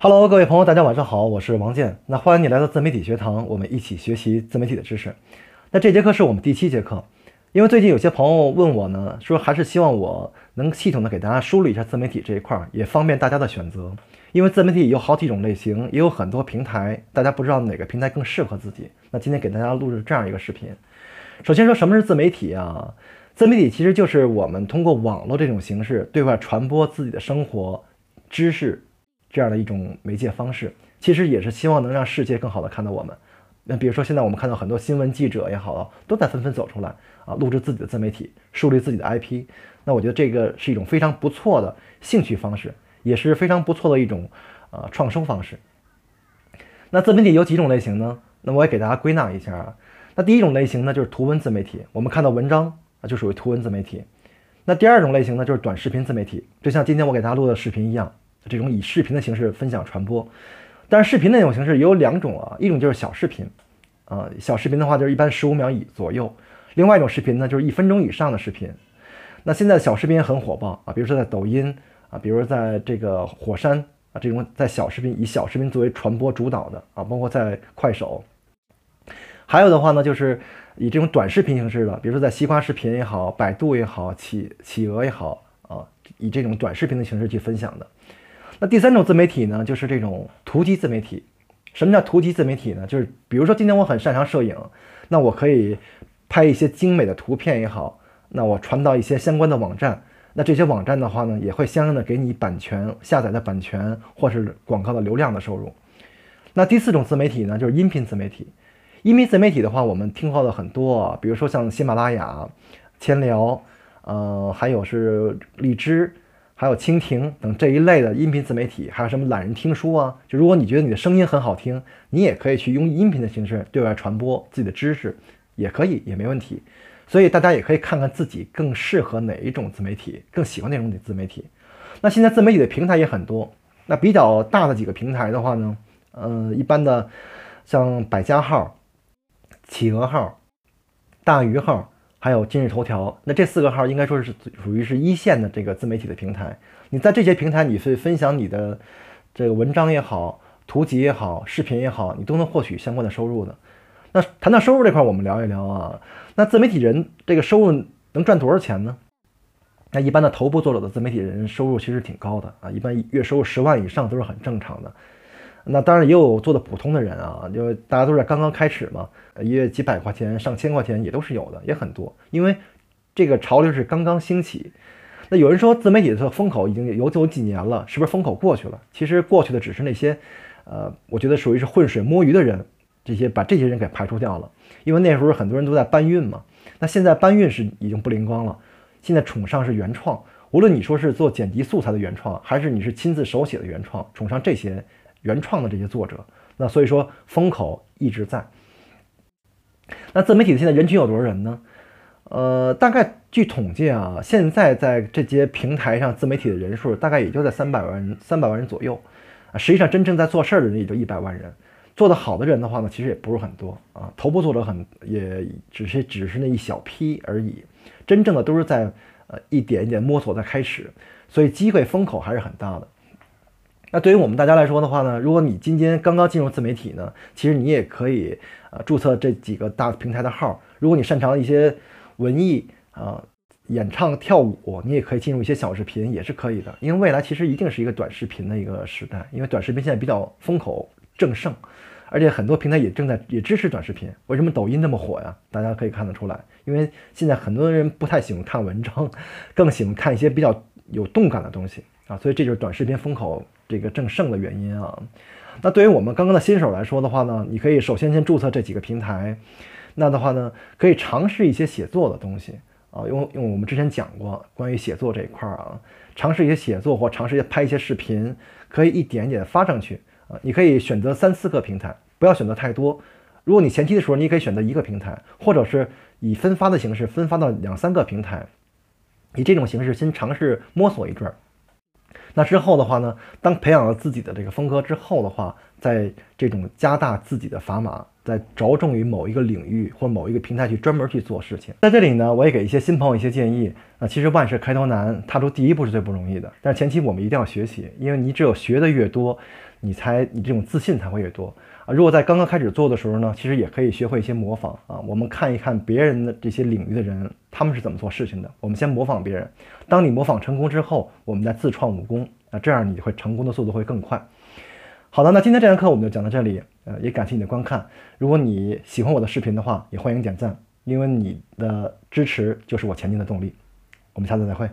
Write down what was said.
Hello，各位朋友，大家晚上好，我是王健。那欢迎你来到自媒体学堂，我们一起学习自媒体的知识。那这节课是我们第七节课，因为最近有些朋友问我呢，说还是希望我能系统的给大家梳理一下自媒体这一块，也方便大家的选择。因为自媒体有好几种类型，也有很多平台，大家不知道哪个平台更适合自己。那今天给大家录制这样一个视频。首先说什么是自媒体啊？自媒体其实就是我们通过网络这种形式对外传播自己的生活知识。这样的一种媒介方式，其实也是希望能让世界更好的看到我们。那比如说，现在我们看到很多新闻记者也好，都在纷纷走出来啊，录制自己的自媒体，树立自己的 IP。那我觉得这个是一种非常不错的兴趣方式，也是非常不错的一种呃创收方式。那自媒体有几种类型呢？那我也给大家归纳一下啊。那第一种类型呢，就是图文自媒体，我们看到文章啊，就属于图文自媒体。那第二种类型呢，就是短视频自媒体，就像今天我给大家录的视频一样。这种以视频的形式分享传播，但是视频那种形式也有两种啊，一种就是小视频，啊，小视频的话就是一般十五秒以左右；另外一种视频呢，就是一分钟以上的视频。那现在小视频很火爆啊，比如说在抖音啊，比如在这个火山啊，这种在小视频以小视频作为传播主导的啊，包括在快手。还有的话呢，就是以这种短视频形式的，比如说在西瓜视频也好，百度也好，企企鹅也好啊，以这种短视频的形式去分享的。那第三种自媒体呢，就是这种图集自媒体。什么叫图集自媒体呢？就是比如说今天我很擅长摄影，那我可以拍一些精美的图片也好，那我传到一些相关的网站，那这些网站的话呢，也会相应的给你版权下载的版权或是广告的流量的收入。那第四种自媒体呢，就是音频自媒体。音频自媒体的话，我们听到的很多，比如说像喜马拉雅、千聊，呃，还有是荔枝。还有蜻蜓等这一类的音频自媒体，还有什么懒人听书啊？就如果你觉得你的声音很好听，你也可以去用音频的形式对外传播自己的知识，也可以，也没问题。所以大家也可以看看自己更适合哪一种自媒体，更喜欢哪种的自媒体。那现在自媒体的平台也很多，那比较大的几个平台的话呢，呃，一般的像百家号、企鹅号、大鱼号。还有今日头条，那这四个号应该说是属于是一线的这个自媒体的平台。你在这些平台，你是分享你的这个文章也好、图集也好、视频也好，你都能获取相关的收入的。那谈到收入这块，我们聊一聊啊。那自媒体人这个收入能赚多少钱呢？那一般的头部作者的自媒体人收入其实挺高的啊，一般月收入十万以上都是很正常的。那当然也有做的普通的人啊，就大家都是刚刚开始嘛，一月几百块钱、上千块钱也都是有的，也很多。因为这个潮流是刚刚兴起。那有人说自媒体的风口已经有有几年了，是不是风口过去了？其实过去的只是那些，呃，我觉得属于是浑水摸鱼的人，这些把这些人给排除掉了。因为那时候很多人都在搬运嘛。那现在搬运是已经不灵光了，现在崇尚是原创。无论你说是做剪辑素材的原创，还是你是亲自手写的原创，崇尚这些。原创的这些作者，那所以说风口一直在。那自媒体的现在人群有多少人呢？呃，大概据统计啊，现在在这些平台上自媒体的人数大概也就在三百万人，三百万人左右啊。实际上真正在做事儿的人也就一百万人，做得好的人的话呢，其实也不是很多啊。头部作者很也只是只是那一小批而已，真正的都是在呃一点一点摸索在开始，所以机会风口还是很大的。那对于我们大家来说的话呢，如果你今天刚刚进入自媒体呢，其实你也可以呃注册这几个大平台的号。如果你擅长一些文艺啊、演唱、跳舞，你也可以进入一些小视频，也是可以的。因为未来其实一定是一个短视频的一个时代，因为短视频现在比较风口正盛，而且很多平台也正在也支持短视频。为什么抖音那么火呀？大家可以看得出来，因为现在很多人不太喜欢看文章，更喜欢看一些比较有动感的东西啊，所以这就是短视频风口。这个正盛的原因啊，那对于我们刚刚的新手来说的话呢，你可以首先先注册这几个平台，那的话呢，可以尝试一些写作的东西啊，用用我们之前讲过关于写作这一块啊，尝试一些写作或尝试一些拍一些视频，可以一点点发上去啊，你可以选择三四个平台，不要选择太多。如果你前期的时候，你可以选择一个平台，或者是以分发的形式分发到两三个平台，以这种形式先尝试摸索一阵儿。那之后的话呢，当培养了自己的这个风格之后的话，在这种加大自己的砝码，在着重于某一个领域或某一个平台去专门去做事情。在这里呢，我也给一些新朋友一些建议。啊，其实万事开头难，踏出第一步是最不容易的。但是前期我们一定要学习，因为你只有学的越多，你才你这种自信才会越多啊。如果在刚刚开始做的时候呢，其实也可以学会一些模仿啊。我们看一看别人的这些领域的人，他们是怎么做事情的。我们先模仿别人，当你模仿成功之后，我们再自创武功啊，这样你会成功的速度会更快。好的，那今天这堂课我们就讲到这里，呃，也感谢你的观看。如果你喜欢我的视频的话，也欢迎点赞，因为你的支持就是我前进的动力。我们下次再会。